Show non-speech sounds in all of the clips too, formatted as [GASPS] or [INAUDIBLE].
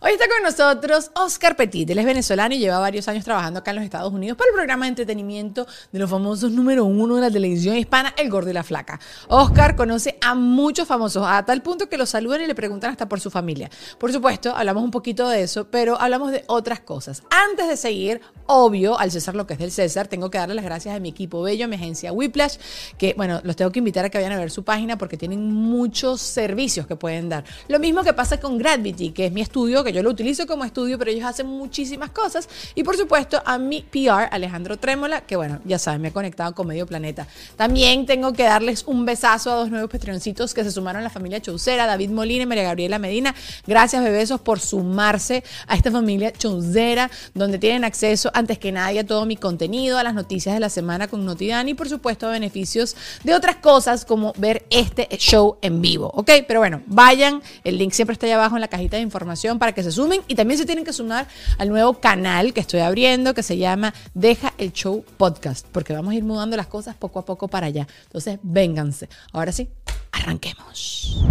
Hoy está con nosotros Oscar Petit. Él es venezolano y lleva varios años trabajando acá en los Estados Unidos para el programa de entretenimiento de los famosos número uno de la televisión hispana, El Gordo y la Flaca. Oscar conoce a muchos famosos, a tal punto que los saludan y le preguntan hasta por su familia. Por supuesto, hablamos un poquito de eso, pero hablamos de otras cosas. Antes de seguir, obvio, al César lo que es del César, tengo que darle las gracias a mi equipo bello, a mi agencia Whiplash, que, bueno, los tengo que invitar a que vayan a ver su página porque tienen muchos servicios que pueden dar. Lo mismo que pasa con Gravity, que es mi estudio que yo lo utilizo como estudio, pero ellos hacen muchísimas cosas. Y por supuesto a mi PR, Alejandro Trémola, que bueno, ya saben, me ha conectado con Medio Planeta. También tengo que darles un besazo a dos nuevos patreoncitos que se sumaron a la familia Chaucera, David Molina y María Gabriela Medina. Gracias, bebesos, por sumarse a esta familia Chaucera, donde tienen acceso antes que nadie a todo mi contenido, a las noticias de la semana con Notidani y por supuesto a beneficios de otras cosas como ver este show en vivo, ¿ok? Pero bueno, vayan, el link siempre está ahí abajo en la cajita de información para que se sumen y también se tienen que sumar al nuevo canal que estoy abriendo que se llama Deja el Show Podcast, porque vamos a ir mudando las cosas poco a poco para allá. Entonces, vénganse. Ahora sí, arranquemos.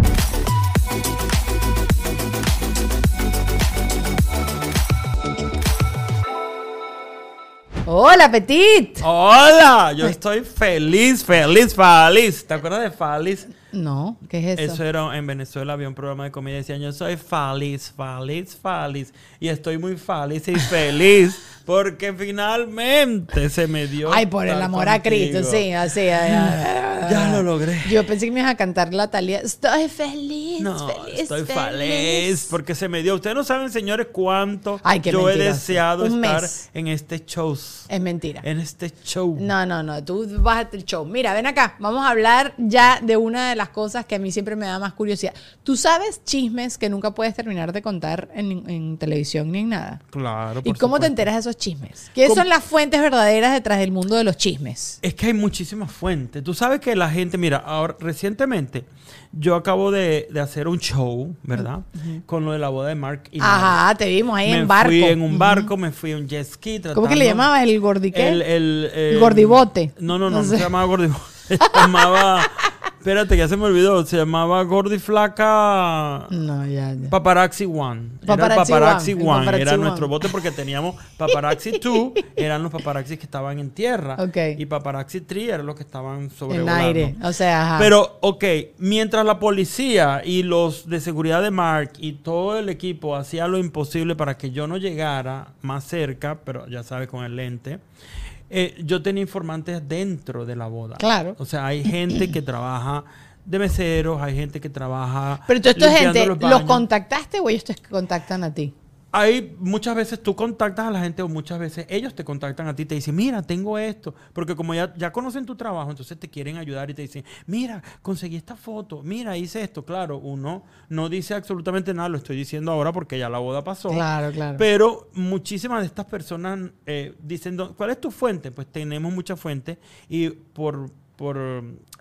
Hola, Petit. Hola, yo estoy feliz, feliz, feliz. ¿Te acuerdas de feliz? No, ¿qué es eso? Eso era en Venezuela, había un programa de comedia y decían, yo soy feliz, feliz, feliz. Y estoy muy feliz y feliz [LAUGHS] porque finalmente se me dio. Ay, por el amor a Cristo, sí, así. Ya, Ya lo logré. Yo pensé que me ibas a cantar la Talía. Estoy feliz, No, feliz, estoy feliz porque se me dio. Ustedes no saben, señores, cuánto Ay, qué yo he deseado Un estar mes. en este show. Es mentira. En este show. No, no, no, tú bájate el show. Mira, ven acá, vamos a hablar ya de una de las cosas que a mí siempre me da más curiosidad. ¿Tú sabes chismes que nunca puedes terminar de contar en, en televisión ni en nada? Claro. ¿Y por cómo te supuesto. enteras de esos chismes? ¿Quiénes ¿Cómo? son las fuentes verdaderas detrás del mundo de los chismes? Es que hay muchísimas fuentes. Tú sabes que la gente, mira, ahora recientemente yo acabo de, de hacer un show, ¿verdad? Con lo de la boda de Mark y. Ajá, te vimos ahí me en barco. fui en un barco, me fui en un jet ski. ¿Cómo que le llamabas? ¿El gordiqué? El, el, El gordibote. No, no, no, No no, sé. se llamaba gordibote. [LAUGHS] Se llamaba... Espérate, ya se me olvidó. Se llamaba Gordi Flaca... No, ya, ya. Paparazzi One. Paparazzi era Paparazzi One, One. Paparazzi era One. nuestro bote porque teníamos Paparazzi [LAUGHS] 2, eran los paparazzis que estaban en tierra. Ok. Y Paparazzi 3 eran los que estaban sobre En aire. O sea, ajá. Pero, ok, mientras la policía y los de seguridad de Mark y todo el equipo hacía lo imposible para que yo no llegara más cerca, pero ya sabes, con el lente, eh, yo tenía informantes dentro de la boda. Claro. O sea, hay gente que trabaja de meseros, hay gente que trabaja. Pero tú, esta gente, los ¿los contactaste o ellos te contactan a ti? Hay muchas veces tú contactas a la gente o muchas veces ellos te contactan a ti y te dicen, mira, tengo esto. Porque como ya, ya conocen tu trabajo, entonces te quieren ayudar y te dicen, mira, conseguí esta foto, mira, hice esto. Claro, uno no dice absolutamente nada, lo estoy diciendo ahora porque ya la boda pasó. Claro, claro. Pero muchísimas de estas personas eh, dicen, "¿Dó- ¿cuál es tu fuente? Pues tenemos muchas fuentes y por por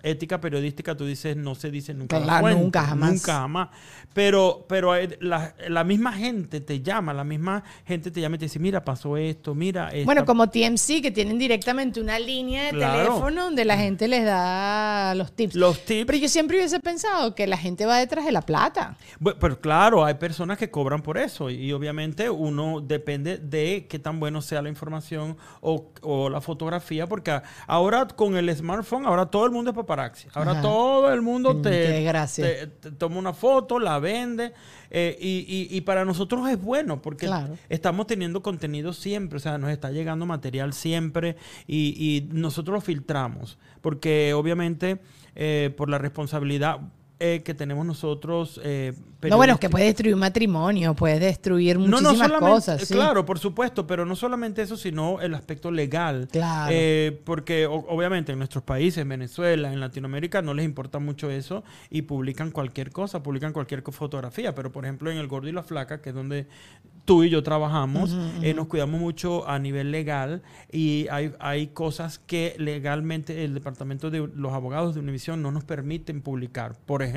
ética periodística, tú dices, no se dice nunca. la Claro, nunca, jamás. Nunca jamás. Pero, pero la, la misma gente te llama, la misma gente te llama y te dice, mira, pasó esto, mira. esta- Bueno, como TMC, que tienen directamente una línea de Claro. teléfono donde la gente les da los tips. Los tips. Pero yo siempre hubiese pensado que la gente va detrás de la plata. Bu- Pero claro, hay personas que cobran por eso y, obviamente uno depende de qué tan bueno sea la información o, o la fotografía, porque ahora con el smartphone, ahora todo el mundo es paparazzi. Ahora Ajá. todo el mundo Mm, te, te- te toma una foto, la vende eh, y, y- y para nosotros es bueno porque Claro. estamos teniendo contenido siempre, o sea, nos está llegando material siempre y, y nosotros lo filtramos, porque obviamente eh, por la responsabilidad eh, que tenemos nosotros... eh, No, bueno, es que puede destruir un matrimonio, puede destruir no, muchísimas no solamente, cosas. sí. Claro, por supuesto, pero no solamente eso, sino el aspecto legal. Claro. Eh, porque o- obviamente en nuestros países, en Venezuela, en Latinoamérica, no les importa mucho eso y publican cualquier cosa, publican cualquier fotografía. Pero por ejemplo en El Gordo y la Flaca, que es donde tú y yo trabajamos, eh, nos cuidamos mucho a nivel legal y hay, hay cosas que legalmente el departamento de los abogados de Univision no nos permiten publicar. Por ejemplo,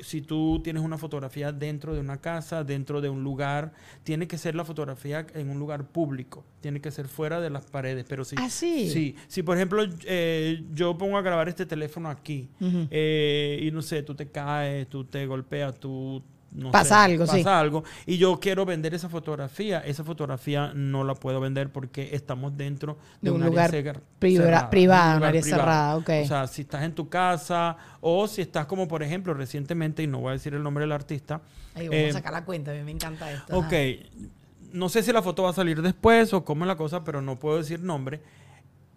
si tú tienes una fotografía dentro de una casa, dentro de un lugar, tiene que ser la fotografía en un lugar público, tiene que ser fuera de las paredes. Pero si, ¿Ah, sí? sí, si por ejemplo eh, yo pongo a grabar este teléfono aquí Ujú. eh, y no sé, tú te caes, tú te golpeas, tú... No Pasa sé, algo, pasa sí. algo y yo quiero vender esa fotografía, esa fotografía no la puedo vender porque estamos dentro de, De un lugar privada- cerrada, privada, un lugar área privado. cerrada, ok. O sea, si estás en tu casa o si estás como por ejemplo recientemente, y no voy a decir el nombre del artista, Ahí vamos eh, a sacar la cuenta, a mí me encanta esto. ok, no sé si la foto va a salir después o cómo es la cosa, pero no puedo decir nombre.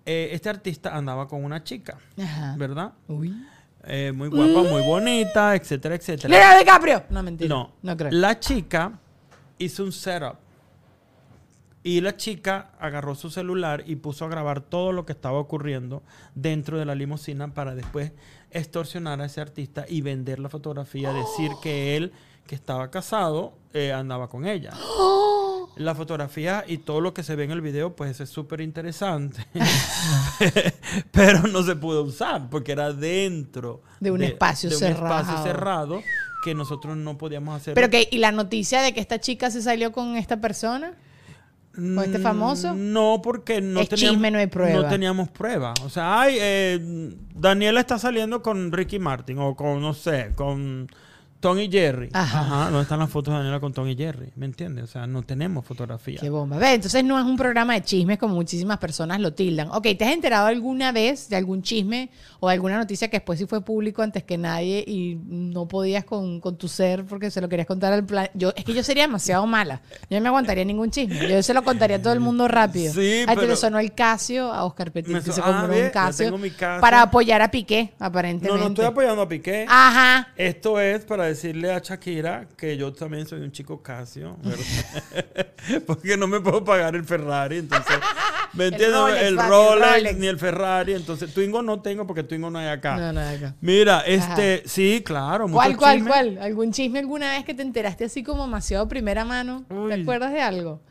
Eh, este artista andaba con una chica. Ajá. ¿verdad? Uy. Eh, muy guapa, muy bonita, etcétera, etcétera. ¡Leonardo DiCaprio! No, mentira. No, No creo. La chica hizo un setup. Y la chica agarró su celular y puso a grabar todo lo que estaba ocurriendo dentro de la limusina para después extorsionar a ese artista y vender la fotografía, decir que él, que estaba casado, eh, andaba con ella. [GASPS] La fotografía y todo lo que se ve en el video, pues es súper interesante. [LAUGHS] [LAUGHS] Pero no se pudo usar porque era dentro De un espacio de un cerrado. espacio cerrado que nosotros no podíamos hacer. Pero que, ¿y la noticia de que esta chica se salió con esta persona? ¿Con este famoso? Mm, No, porque no Es teníamos, chisme, no hay prueba. No teníamos prueba. O sea, ay, eh, Daniela está saliendo con Ricky Martin o con, no sé, con Tom y Jerry. Ajá. Ajá. ¿Dónde están las fotos de Daniela con Tom y Jerry? ¿Me entiendes? O sea, no tenemos fotografía. Qué bomba. Ve, entonces no es un programa de chismes como muchísimas personas lo tildan. Ok, ¿te has enterado alguna vez de algún chisme o de alguna noticia que después sí fue público antes que nadie y no podías con, con tu ser porque se lo querías contar al plan? Yo, es que yo sería demasiado mala. Yo no me aguantaría ningún chisme. Yo se lo contaría a todo el mundo rápido. Sí, te pero- le sonó el Casio a Oscar Petit, Me que se ah, compró ve, un Casio para apoyar a Piqué, No, aparentemente. no estoy apoyando a Piqué. Ajá. Esto es para decirle a Shakira que yo también soy un chico Casio. [LAUGHS] Porque no me puedo pagar el Ferrari, entonces, ¿me entiendes? El Rolex, Rolex. ni el Ferrari, entonces Twingo no tengo porque Twingo no hay acá. No, no, acá. Mira, este, sí, claro, ¿Cuál, mucho cuál, chisme. cuál? ¿Algún chisme alguna vez que te enteraste así como demasiado primera mano? Uy. ¿Te acuerdas de algo?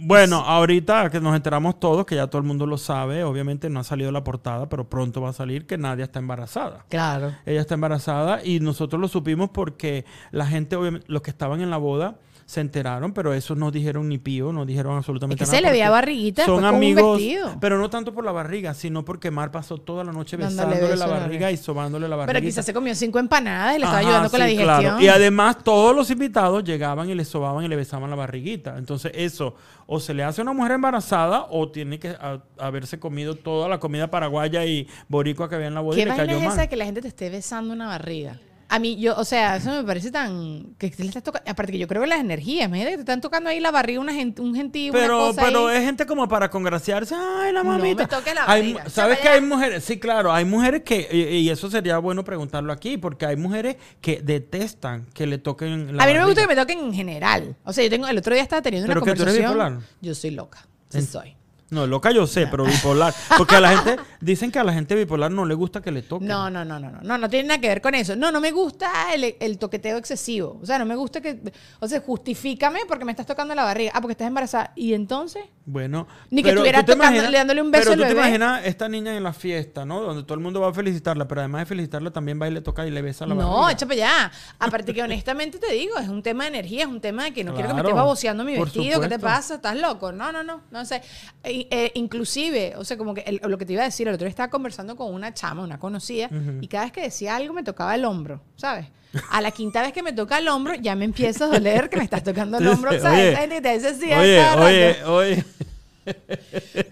Bueno, ahorita que nos enteramos todos, que ya todo el mundo lo sabe, obviamente no ha salido la portada, pero pronto va a salir que Nadia está embarazada. Claro. Ella está embarazada y nosotros lo supimos porque la gente, obviamente, los que estaban en la boda, se enteraron, pero esos no dijeron ni pío, no dijeron absolutamente Es que nada. se le veía barriguita Son un amigos, pero no tanto por la barriga, sino porque Mar pasó toda la noche Dándole besándole beso la barriga y sobándole la barriga. Pero quizás se comió cinco empanadas y le estaba ayudando con la digestión. claro. Y además todos los invitados llegaban y le sobaban y le besaban la barriguita. Entonces eso o se le hace a una mujer embarazada o tiene que a- haberse comido toda la comida paraguaya y boricua que había en la boda y ¿Qué vaina es esa mal. de que la gente te esté besando una barriga? A mí, yo, o sea, eso me parece tan. que te le estás tocando. Aparte que yo creo que las energías, imagínate que te están tocando ahí la barriga una gente, un gentío, una Pero, cosa pero ahí. es gente como para congraciarse. Ay, la No me mamita. toques la Hay- barriga. ¿Sabes que hay mujeres? Sí, claro, hay mujeres que, y, y eso sería bueno preguntarlo aquí, porque hay mujeres que detestan que le toquen la A mí no me gusta que me toquen en general. O sea, yo tengo, el otro día estaba teniendo una ¿Pero que tú eres conversación. Yo soy loca. Sí En- soy. No, loca yo sé, pero bipolar. Porque a la gente, dicen que a la gente bipolar no le gusta que le toquen. No, no, no, no, no, no, no tiene nada que ver con eso. No, no me gusta el, el toqueteo excesivo. O sea, no me gusta que, o sea, justifícame porque me estás tocando la barriga. Ah, porque estás embarazada. ¿Y entonces? Bueno. Ni que estuviera imaginas- dándole un beso Pero al tú te imaginas esta niña en la fiesta, ¿no? Donde todo el mundo va a felicitarla, pero además de felicitarla también va y le toca y le besa la No, barriga. echa para allá. Aparte que honestamente te digo, es un tema de energía, es un tema de que no quiero que me estés baboseando mi vestido, ¿qué te pasa? ¿Estás loco? No, no, no, no sé. Eh, eh, inclusive, o sea, como que el- lo que te iba a decir, el otro día estaba conversando con una chama, una conocida, y cada vez que decía algo me tocaba el hombro, ¿sabes? A la quinta vez que me toca el hombro, ya me empieza a doler que me estás tocando el hombro, ¿sabes? Esa gente que te dice así Oye, oye, oye.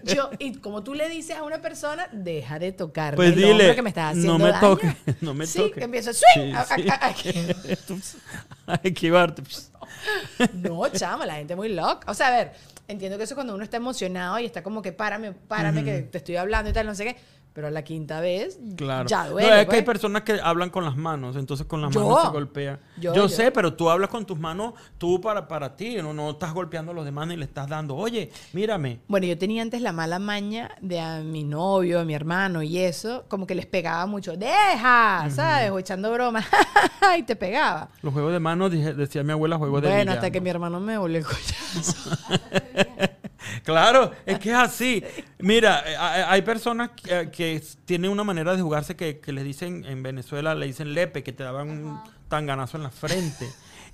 Yo, y como tú le dices a una persona, deja de tocarme Pues el dile, que me estás no haciendo me daño. toques, [LAUGHS] no me sí, toques. que empiezo, swing, Sí, a- a- sí. a- a- A esquivarte. [LAUGHS] No, chama, la gente muy loca. O sea, a ver, entiendo que eso es cuando uno está emocionado y está como que párame, párame, que te estoy hablando y tal, no sé qué. Pero a la quinta vez, Claro. ya No, duele. es que pues. hay personas que hablan con las manos, entonces con las Yo. manos se golpea. Yo, Yo, yo. sé, pero tú hablas con tus manos, tú para, para ti, no, no estás golpeando a los demás ni le estás dando, oye, mírame. Bueno, yo tenía antes la mala maña de a mi novio, a mi hermano y eso, como que les pegaba mucho, deja, ¿sabes? O echando bromas, [LAUGHS] y te pegaba. Los juegos de manos, decía mi abuela, juegos de Bueno, hasta que mi hermano me volvió el collazo. [LAUGHS] Claro, es que es [LAUGHS] así. Mira, eh, hay hay personas que, que tienen una manera de jugarse que, que les dicen, en Venezuela le dicen lepe, que te daban un tanganazo en la frente.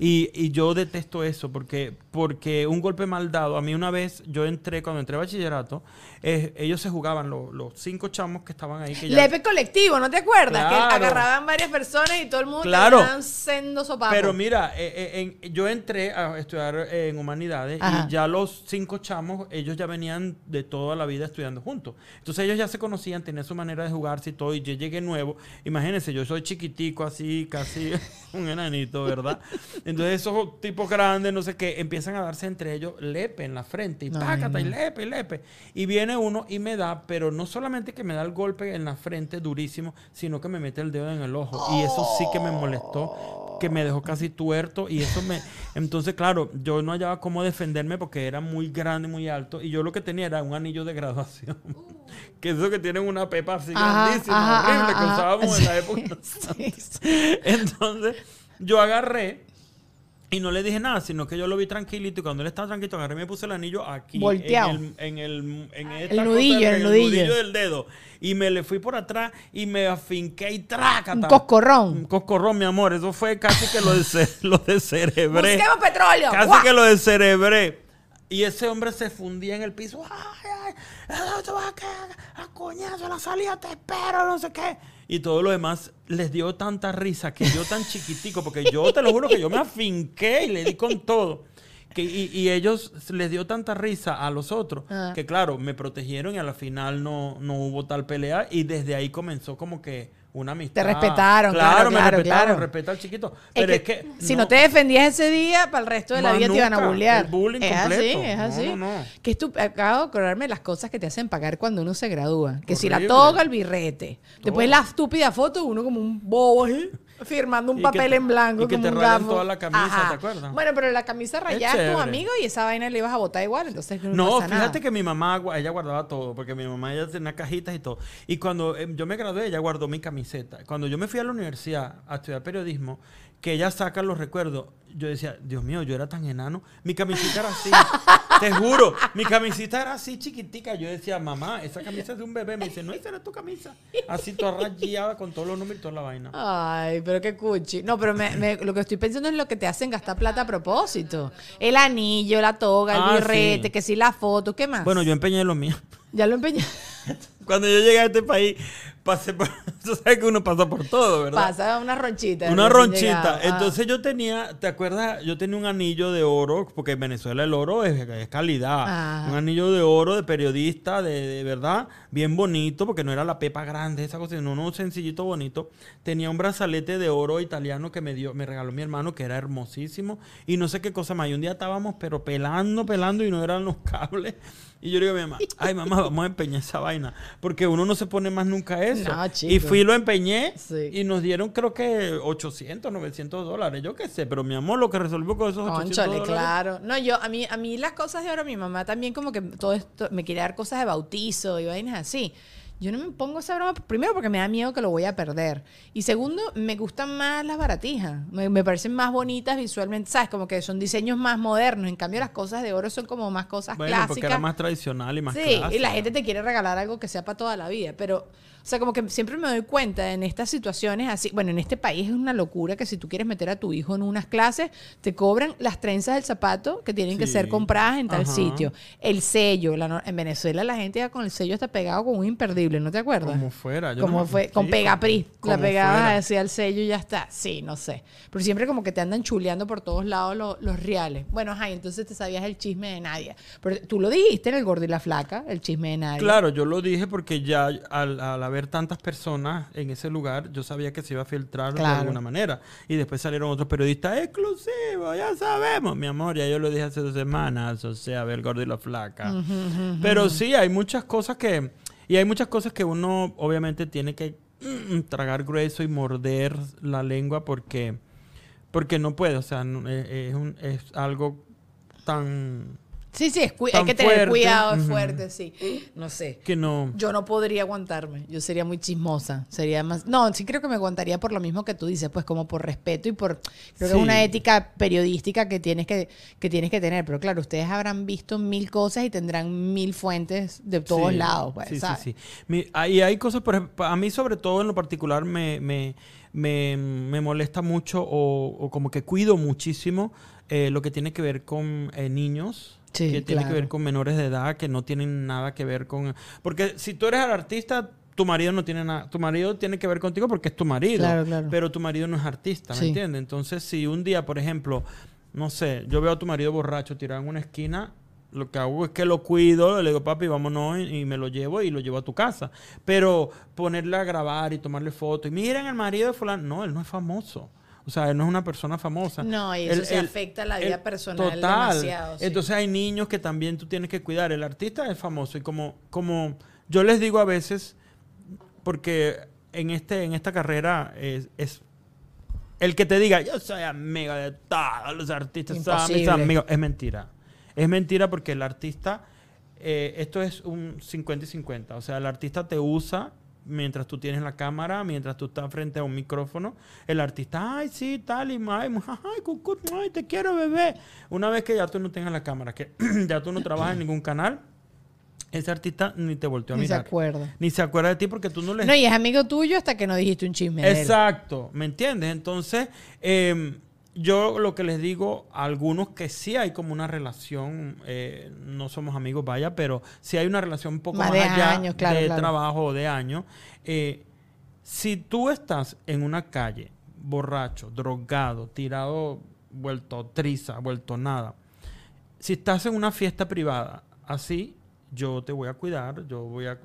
Y, y yo detesto eso porque, porque un golpe mal dado, a mí una vez yo entré, cuando entré a bachillerato, eh, ellos se jugaban, los, los cinco chamos que estaban ahí. Que ya- Lepe colectivo, ¿no te acuerdas? Claro. Que agarraban varias personas y todo el mundo Claro. sendo sopapo. Pero mira, eh, eh, en- yo entré a estudiar eh, en humanidades Ajá. y ya los cinco chamos, ellos ya venían de toda la vida estudiando juntos. Entonces ellos ya se conocían, tenían su manera de jugarse y todo. Y yo llegué nuevo. Imagínense, yo soy chiquitico, así, casi [LAUGHS] un enanito, ¿verdad? Entonces esos tipos grandes, no sé qué, empiezan a darse entre ellos lepe en la frente. Y Ay, pácata, y lepe, y lepe. Y viene uno y me da, pero no solamente que me da el golpe en la frente durísimo, sino que me mete el dedo en el ojo. Y eso sí que me molestó, que me dejó casi tuerto. Y eso me. [LAUGHS] Entonces, claro, yo no hallaba cómo defenderme porque era muy grande, muy alto. Y yo lo que tenía era un anillo de graduación. [LAUGHS] que eso que tienen una pepa así Ajá, grandísima, ajá, horrible, ajá, que usábamos en la [LAUGHS] época. Sí, sí. Entonces, yo agarré. Y no le dije nada, sino que yo lo vi tranquilito. Y cuando él estaba tranquilo, agarré y me puse el anillo aquí. Volteado. En el, en el, en esta El cosa nudillo, del- el en nudillo. del dedo. Y me le fui por atrás y me afinqué y trácata. Un coscorrón. Un coscorrón, mi amor. Eso fue casi que lo, de, [LAUGHS] lo descerebré. Busquemos petróleo. Casi ¡Guau! que lo descerebré. Y ese hombre se fundía en el piso. ¡Ay, ay! ay, a coñazo a la salida, te espero, no sé qué. Y todos los demás les dio tanta risa que yo tan chiquitico, porque yo te lo juro que yo me afinqué y le di con todo. Que, y, y ellos les dio tanta risa a los otros Ah. que claro, me protegieron y a la final no, no hubo tal pelea y desde ahí comenzó como que una amistad. Te respetaron, claro, me claro, respetaron, claro. respeta al chiquito. Es Pero que, es que, si no te defendías ese día, para el resto de la Más vida te iban a bullear. El bullying es completo. así, es así. no, no. Que es tu- acabo de acordarme de las cosas que te hacen pagar cuando uno se gradúa. Que si la toga, el birrete. Después la estúpida foto, uno como un bobo ahí, firmando un papel te- en blanco. y que como te un rayan toda la camisa, Ajá. ¿te acuerdas? Bueno, pero la camisa rayada es tu amigo y esa vaina le ibas a botar igual, entonces no, No, pasa fíjate nada. que mi mamá, ella guardaba todo, porque mi mamá ella tenía cajitas y todo. Y cuando eh, yo me gradué, ella guardó mi camiseta. Cuando yo me fui a la universidad a estudiar periodismo, que ella saca los recuerdos, yo decía, Dios mío, yo era tan enano. Mi camisita era así, [LAUGHS] te juro, mi camisita era así chiquitica. Yo decía, mamá, esa camisa es de un bebé. Me dice, no, esa era tu camisa. Así toda rayada con todos los números y toda la vaina. Ay, pero qué cuchi. No, pero me- me- lo que estoy pensando es lo que te hacen gastar plata a propósito. El anillo, la toga, el Ah, birrete, sí. que si la foto, ¿qué más? Bueno, yo empeñé lo mío. Ya lo empeñé. [LAUGHS] Cuando yo llegué a este país, pasé por. [LAUGHS] Tú sabes que uno pasa por todo, ¿verdad? Pasa una ronchita. Una ronchita. Entonces yo tenía, ¿te acuerdas? Yo tenía un anillo de oro, porque en Venezuela el oro es, es calidad. Ajá. Un anillo de oro de periodista, de, de verdad, bien bonito, porque no era la pepa grande, esa cosa, sino uno sencillito bonito. Tenía un brazalete de oro italiano que me dio, me regaló mi hermano, que era hermosísimo. Y no sé qué cosa más. Y un día estábamos, pero pelando, pelando, y no eran los cables. Y yo le digo a mi mamá, ay mamá, vamos a empeñar esa vaina. Porque uno no se pone más nunca eso. Eso. No, y fui lo empeñé Sí. y nos dieron creo que 800, 900 dólares. Yo qué sé, pero mi amor lo que resolvió con esos 800 Conchole, dólares. claro. No, yo, a mí, a mí las cosas de ahora, mi mamá también como que todo esto, me quiere dar cosas de bautizo y vainas así. Yo no me pongo esa broma, primero porque me da miedo que lo voy a perder. Y segundo, me gustan más las baratijas. Me, me parecen más bonitas visualmente, ¿sabes? Como que son diseños más modernos. En cambio, las cosas de oro son como más cosas Bueno, clásicas. porque era más tradicional y más Sí, y la gente te quiere regalar algo que sea para toda la vida, pero, o sea, como que siempre me doy cuenta en estas situaciones así, bueno, en este país es una locura que si tú quieres meter a tu hijo en unas clases, te cobran las trenzas del zapato que tienen que ser compradas en tal Ajá. sitio, el sello, la en Venezuela la gente ya con el sello está pegado con un imperdible, ¿no te acuerdas? Como fuera. yo como no fue, con Pegapris, la pegabas así al sello y ya está. Sí, no sé. Pero siempre como que te andan chuleando por todos lados lo- los reales. Bueno, ajá, entonces te sabías el chisme de Nadia. Pero tú lo dijiste en el gordo y la flaca, el chisme de Nadia. Claro, yo lo dije porque ya al, al haber tantas personas en ese lugar, yo sabía que se iba a filtrar de alguna manera. Y después salieron otros periodistas exclusivos, ya sabemos, mi amor, ya yo lo dije hace dos semanas, o sea, ver gordo y la flaca. Pero sí, hay muchas cosas que... Y hay muchas cosas que uno obviamente tiene que mm, tragar grueso y morder la lengua porque, porque no puede, o sea, no- es, es un- es algo tan... Sí, sí, es hay que tener fuerte. cuidado, es fuerte, sí. No sé. que no... Yo no podría aguantarme. Yo sería muy chismosa. Sería más. No, sí creo que me aguantaría por lo mismo que tú dices, pues como por respeto y por. Creo que es una ética periodística que tienes que, que tienes que tener. Pero claro, ustedes habrán visto mil cosas y tendrán mil fuentes de todos Sí, lados, pues, sí, ¿sabes? sí, sí. Ah, y hay cosas, por ejemplo, a mí sobre todo en lo particular me, me, me, me molesta mucho o, o como que cuido muchísimo eh, lo que tiene que ver con eh, niños. Sí, que tiene que ver con menores de edad que no tienen nada que ver con... Porque si tú eres el artista, tu marido no tiene nada... Tu marido tiene que ver contigo porque es tu marido. Claro, claro. Pero tu marido no es artista, ¿me Sí. entiendes? Entonces, si un día, por ejemplo, no sé, yo veo a tu marido borracho tirado en una esquina, lo que hago es que lo cuido, le digo, papi, vámonos, y, y me lo llevo y lo llevo a tu casa. Pero ponerle a grabar y tomarle fotos, y miren el marido de fulano, no, él no es famoso. O sea, él no es una persona famosa. No, y eso se afecta a la vida personal demasiado, sí. Entonces hay niños que también tú tienes que cuidar. El artista es famoso y como, como yo les digo a veces, porque en, este, en esta carrera es, es el que te diga, yo soy amigo de todos los artistas, son mis Imposible. amigos, es mentira. Es mentira porque el artista, eh, esto es un 50 y 50. O sea, el artista te usa mientras tú tienes la cámara, mientras tú estás frente a un micrófono. El artista, ay, sí, tal y ay, ay, cucu, ay, te quiero, bebé. Una vez que ya tú no tengas la cámara, que [CLEARS THROAT] ya tú no trabajas en ningún canal, ese artista ni te volteó a Ni se mirar. acuerda. Ni se acuerda de ti porque tú no le No, y es amigo tuyo hasta que no dijiste un chisme. Exacto, ¿me entiendes? Entonces, eh, yo lo que les digo a algunos que sí hay como una relación, eh, no somos amigos, vaya, pero sí hay una relación un poco Más más, de allá años, claro, de claro. trabajo o de años. eh, si tú estás en una calle borracho, drogado, tirado, vuelto triza, vuelto nada, si estás en una fiesta privada así, yo te voy a cuidar, yo voy a...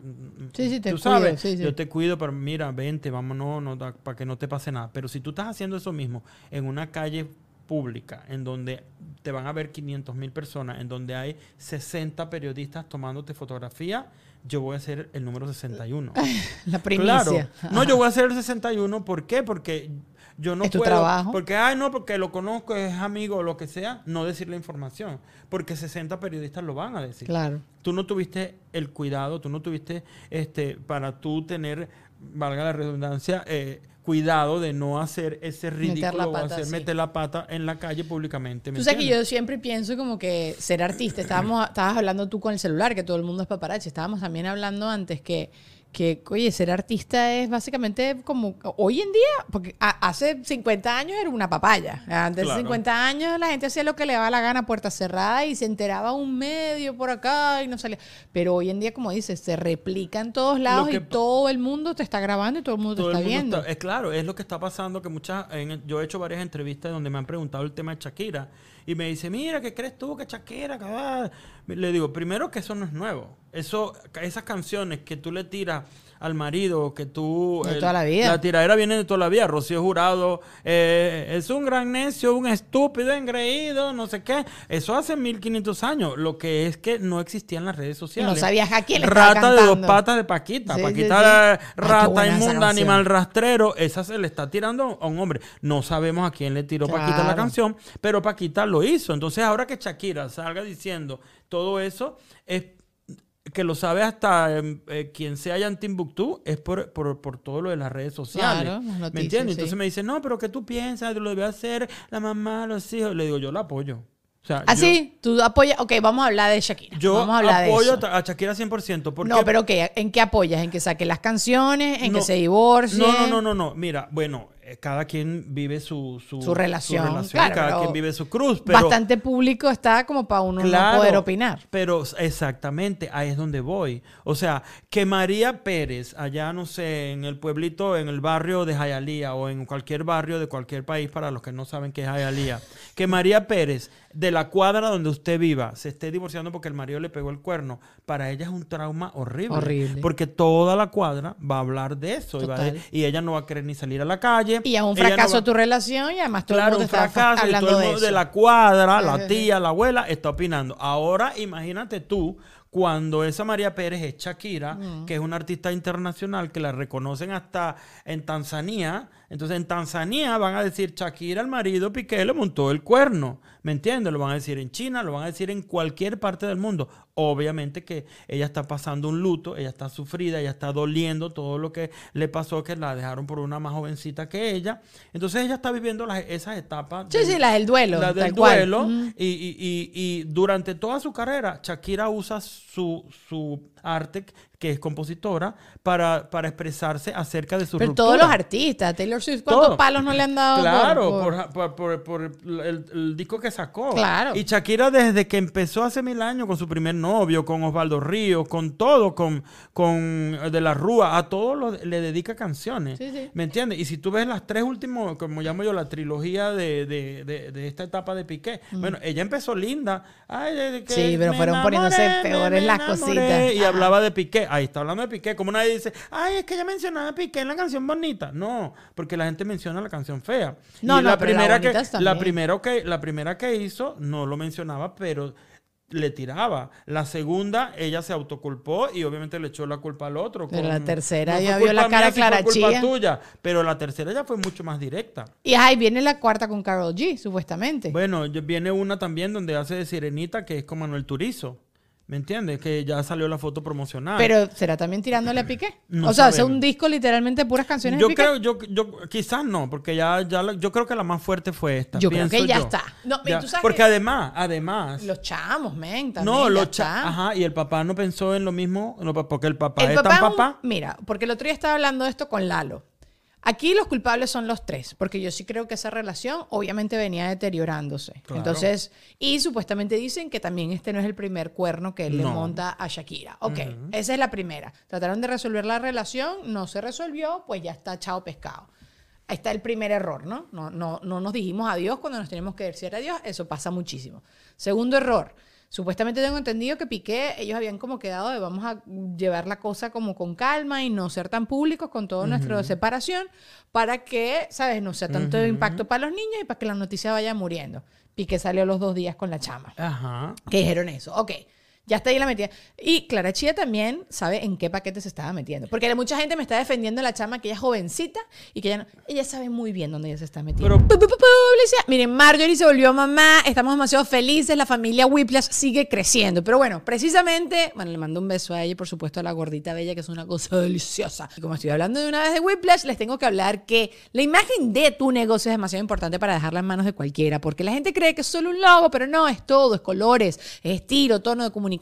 Sí, sí, te tú sabes, sí. yo te cuido, pero mira, vente, vámonos, no, da- para que no te pase nada. Pero si tú estás haciendo eso mismo en una calle pública, en donde te van a ver 500 mil personas, en donde hay 60 periodistas tomándote fotografía, yo voy a ser el número 61. [LAUGHS] La primicia. Claro. No, yo voy a ser el 61. ¿Por qué? Porque yo no Es tu puedo. trabajo. Porque, ay, no, porque lo conozco, es amigo o lo que sea, no decir la información. Porque 60 periodistas lo van a decir. Claro. Tú no tuviste el cuidado, tú no tuviste, este, para tú tener, valga la redundancia, eh, cuidado de no hacer ese ridículo o pata, hacer sí. meter la pata en la calle públicamente. ¿me Tú sabes que yo siempre pienso como que ser artista, estábamos, estabas hablando tú con el celular, que todo el mundo es paparazzi, estábamos también hablando antes que, que oye, ser artista es básicamente como, hoy en día, porque a- hace 50 años era una papaya, antes Claro. de 50 años la gente hacía lo que le daba la gana, puerta cerrada, y se enteraba un medio por acá y no salía, pero hoy en día, como dices, se replica en todos lados y todo el mundo te está grabando y todo el mundo Todo te está mundo viendo. está- es claro, es lo que está pasando que muchas, en- yo he hecho varias entrevistas donde me han preguntado el tema de Shakira y me dice, mira, ¿qué crees tú que Shakira? que va?" Le digo, primero que eso no es nuevo. Eso, esas canciones que tú le tiras al marido, que tú... De toda la vida. La tiradera viene de toda la vida. Rocío Jurado eh, es un gran necio, un estúpido, engreído, no sé qué. Eso hace 1500 años. Lo que es que no existían las redes sociales. No sabías a quién le Rata de dos patas de Paquita. Sí, Paquita sí, sí. la Ay, qué rata inmunda, animal rastrero. Esa se le está tirando a un hombre. No sabemos a quién le tiró Paquita la canción, pero Paquita lo hizo. Entonces, ahora que Shakira salga diciendo todo eso, es que lo sabe hasta em, eh, quien sea allá en Timbuktu, es por, por, por todo lo de las redes sociales. Claro, las ¿Me noticias, entiendes? sí. Entonces me dice, no, pero ¿qué tú piensas? Lo debe hacer la mamá, los hijos. Le digo, yo la apoyo. O sea, Así, tú apoyas. Ok, vamos a hablar de Shakira. yo, yo vamos a hablar de apoyo eso. a Shakira 100%. Porque No, pero ¿qué? ¿En qué apoyas? ¿En que saque las canciones? ¿En No. que se divorcie? No, no, no, no, no. Mira, bueno, cada quien vive su, su, Su relación, claro, cada quien vive su cruz. Pero, Bastante público está como para uno no poder opinar. Pero exactamente, ahí es donde voy. O sea, que María Pérez, allá, no sé, en el pueblito, en el barrio de Jayalía o en cualquier barrio de cualquier país, para los que no saben qué es Jayalía, que María Pérez, de la cuadra donde usted viva, se esté divorciando porque el marido le pegó el cuerno, para ella es un trauma horrible. Horrible. Porque toda la cuadra va a hablar de eso. Y, va a- Total. y ella no va a querer ni salir a la calle. Y es un ella no fracaso va- tu relación y además todo Claro, el un está fa- fracaso y hablando todo el de mundo eso. de la cuadra, la tía, la abuela, está opinando. Ahora, imagínate tú, cuando esa María Pérez es Shakira, Mm. que es una artista internacional que la reconocen hasta en Tanzania. Entonces, en Tanzania van a decir Shakira, el marido Piqué, le montó el cuerno. ¿Me entiendes? Lo van a decir en China, lo van a decir en cualquier parte del mundo. Obviamente que ella está pasando un luto, ella está sufrida, ella está doliendo todo lo que le pasó, que la dejaron por una más jovencita que ella. Entonces ella está viviendo las- esas etapas. Sí, sí, las del duelo. la del duelo. Y- y- y durante toda su carrera, Shakira usa su, su arte, que es compositora, para, para expresarse acerca de su Pero ruptura. todos los artistas, Taylor Swift, ¿cuántos Todo. palos no le han dado? Claro, por- por, por- por- el, el disco que sacó. Claro. Y Shakira desde que empezó hace mil años con su primer novio, con Osvaldo Ríos, con todo, con, con eh, De la Rúa, a todos le dedica canciones. Sí, sí. ¿Me entiendes? Y si tú ves las tres últimos, como llamo yo, la trilogía de, de- de- de esta etapa de Piqué, bueno, ella empezó linda. Ay, que Sí, pero fueron poniéndose enamoré, peores las enamoré, cositas. Y Ajá. hablaba de Piqué. Ahí está hablando de Piqué. Como nadie dice, ay, es que ella mencionaba a Piqué en la canción bonita. No, porque la gente menciona la canción fea. No, y no, la pero la primera que la primera que la primera que hizo no lo mencionaba, pero le tiraba. La segunda, ella se autoculpó y obviamente le echó la culpa al otro. Pero con- la tercera ya vio la cara mía, fue Clara culpa Chía. tuya. Pero la tercera ya fue mucho más directa. Y ahí viene la cuarta con Carol G, supuestamente. Bueno, viene una también donde hace de Sirenita, que es con Manuel Turizo. ¿Me entiendes? Que ya salió la foto promocional. Pero ¿será también tirándole a Piqué? No o sea, hace un disco literalmente puras canciones yo de Piqué. creo, yo, yo, quizás no, porque ya, ya, la- yo creo que la más fuerte fue esta. Yo creo que ya yo. está. No, Ya, tú sabes porque que- además, además, Los chamos, men, también. no, los está. cha- ajá, y el papá no pensó en lo mismo, no, porque el papá El es papá tan un- papá. Mira, porque el otro día estaba hablando de esto con Lalo. Aquí los culpables son los tres, porque yo sí creo que esa relación obviamente venía deteriorándose. Claro. Entonces, y supuestamente dicen que también este no es el primer cuerno que él le monta a Shakira. Ok, esa es la primera. Trataron de resolver la relación, no se resolvió, pues ya está chao pescado. Ahí está el primer error, ¿no? No, no, no nos dijimos adiós cuando nos tenemos que decir adiós, eso pasa muchísimo. Segundo error, supuestamente tengo entendido que Piqué, ellos habían como quedado de vamos a llevar la cosa como con calma y no ser tan públicos con toda nuestra separación para que, ¿sabes? No sea tanto impacto para los niños y para que la noticia vaya muriendo. Piqué salió los dos días con la chama Ajá. que dijeron eso. Ok, ya está ahí la metida. Y Clara Chía también sabe en qué paquete se estaba metiendo. Porque mucha gente me está defendiendo la chama que ella es jovencita y que ella no. Ella sabe muy bien dónde ella se está metiendo. Pero- Pu- pu- pu- publicidad. Miren, Marjorie se volvió mamá. Estamos demasiado felices. La familia Whiplash sigue creciendo. Pero bueno, precisamente, bueno, le mando un beso a ella y por supuesto a la gordita bella, que es una cosa deliciosa. Y como estoy hablando de una vez de Whiplash, les tengo que hablar que la imagen de tu negocio es demasiado importante para dejarla en manos de cualquiera. Porque la gente cree que es solo un logo, pero no, es todo, es colores, es estilo, tono de comunicación,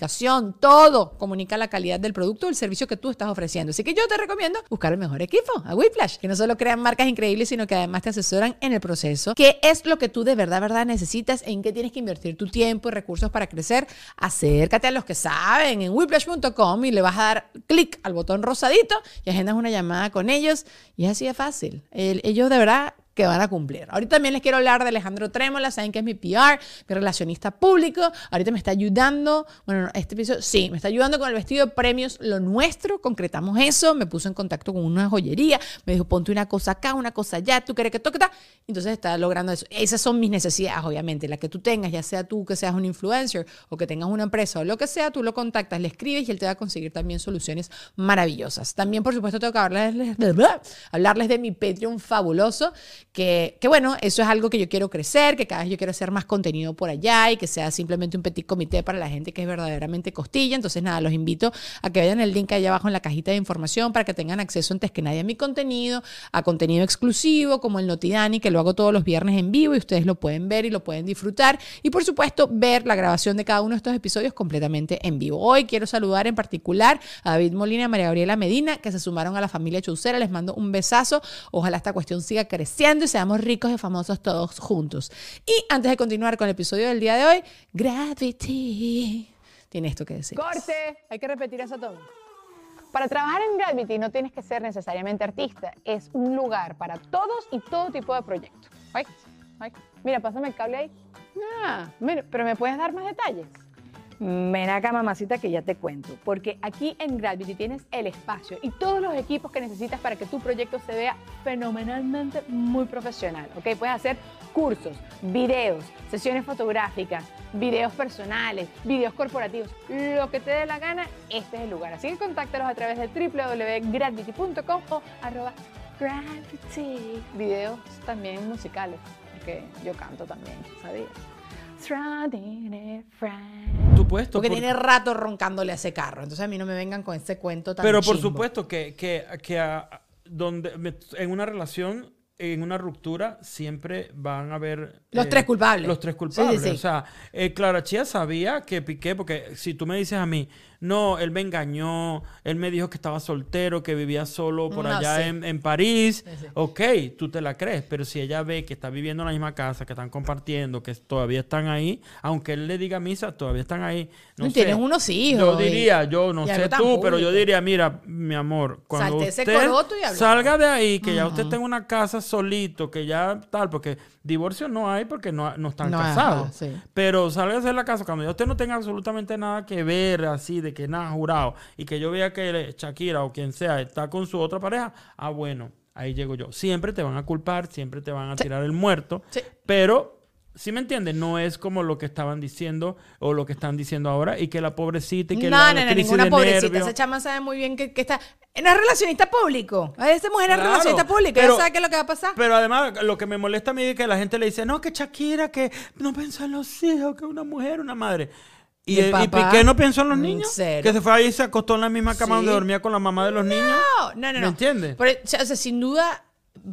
todo comunica la calidad del producto o el servicio que tú estás ofreciendo. Así que yo te recomiendo buscar el mejor equipo, a Whiplash, que no solo crean marcas increíbles, sino que además te asesoran en el proceso. ¿Qué es lo que tú de verdad, verdad necesitas? ¿En qué tienes que invertir tu tiempo y recursos para crecer? Acércate a los que saben en whiplash.com y le vas a dar clic al botón rosadito y agendas una llamada con ellos. Y así de fácil. El- ellos de verdad que van a cumplir. Ahorita también les quiero hablar de Alejandro Trémola, saben que es mi PR, mi relacionista público. Ahorita me está ayudando, bueno, no, este episodio, sí, me está ayudando con el vestido de premios Lo Nuestro. Concretamos eso, me puso en contacto con una joyería, me dijo, ponte una cosa acá, una cosa allá, tú quieres que toque, ta? entonces está logrando eso. Esas son mis necesidades, obviamente, la que tú tengas, ya sea tú que seas un influencer o que tengas una empresa o lo que sea, tú lo contactas, le escribes y él te va a conseguir también soluciones maravillosas. También, por supuesto, tengo que hablarles [LAUGHS] hablarles de mi Patreon fabuloso, que, bueno, eso es algo que yo quiero crecer, que cada vez yo quiero hacer más contenido por allá y que sea simplemente un petit comité para la gente que es verdaderamente costilla. Entonces, nada, los invito a que vean el link ahí abajo en la cajita de información para que tengan acceso antes que nadie a mi contenido, a contenido exclusivo como el Notidani, que lo hago todos los viernes en vivo y ustedes lo pueden ver y lo pueden disfrutar. Y por supuesto, ver la grabación de cada uno de estos episodios completamente en vivo. Hoy quiero saludar en particular a David Molina y a María Gabriela Medina, que se sumaron a la familia Chaucera. Les mando un besazo. Ojalá esta cuestión siga creciendo y seamos ricos y famosos todos juntos. Y antes de continuar con el episodio del día de hoy, Gravity. Tiene esto que decir. Corte, hay que repetir eso todo. Para trabajar en Gravity no tienes que ser necesariamente artista, es un lugar para todos y todo tipo de proyectos. Ay, ay, Mira, pásame el cable ahí. Ah, mira, pero ¿me puedes dar más detalles? Ven acá, mamacita, que ya te cuento. Porque aquí en Gravity tienes el espacio y todos los equipos que necesitas para que tu proyecto se vea fenomenalmente muy profesional. ¿Ok? Puedes hacer cursos, videos, sesiones fotográficas, videos personales, videos corporativos, lo que te dé la gana, este es el lugar. Así que contáctalos a través de www.gravity.com o arroba gravity. Videos también musicales, porque yo canto también, ¿sabías? Tú puedes Porque por- tiene rato roncándole a ese carro. Entonces a mí no me vengan con ese cuento tan Pero por chimbo. supuesto que, que, que a- donde, me- en una relación, en una ruptura, siempre van a haber... Los tres culpables. Los tres culpables. sí, sí. O sea, eh, Clara Chía sabía que Piqué, porque si tú me dices a mí, no, él me engañó, él me dijo que estaba soltero, que vivía solo por No, allá en, en París, ok, tú te la crees, pero si ella ve que está viviendo en la misma casa, que están compartiendo, que todavía están ahí, aunque él le diga misa, todavía están ahí. No sé. tienes unos hijos Yo diría, yo no sé tú, pero yo diría, mira, mi amor, cuando Salte usted coroto y habla. salga de ahí, que ya usted tenga una casa solito, que ya tal, porque divorcio no hay porque no, no están No, ajá, casados. sí. Pero salga de la casa cuando ya usted no tenga absolutamente nada que ver así, de que nada jurado, y que yo vea que Shakira o quien sea está con su otra pareja, ah, bueno, ahí llego yo. Siempre te van a culpar, siempre te van a tirar el muerto, Sí. pero... Si me entiendes, no es como lo que estaban diciendo o lo que están diciendo ahora y que la pobrecita y que no, la no, no, crisis ninguna de pobrecita. nervio. Esa chama sabe muy bien que, que está. No es relacionista público. Esta mujer es Claro, relacionista público. pero- Ella sabe qué es lo que va a pasar. Pero además, lo que me molesta a mí es que la gente le dice, no, que Shakira, que no pensó en los hijos, que una mujer, una madre. Y, ¿Y el y papá? Piqué no pensó en los niños. Que se fue ahí y se acostó en la misma cama Sí. donde dormía con la mamá de los niños. No, no, no. ¿Me entiendes? Pero, o sea, sin duda,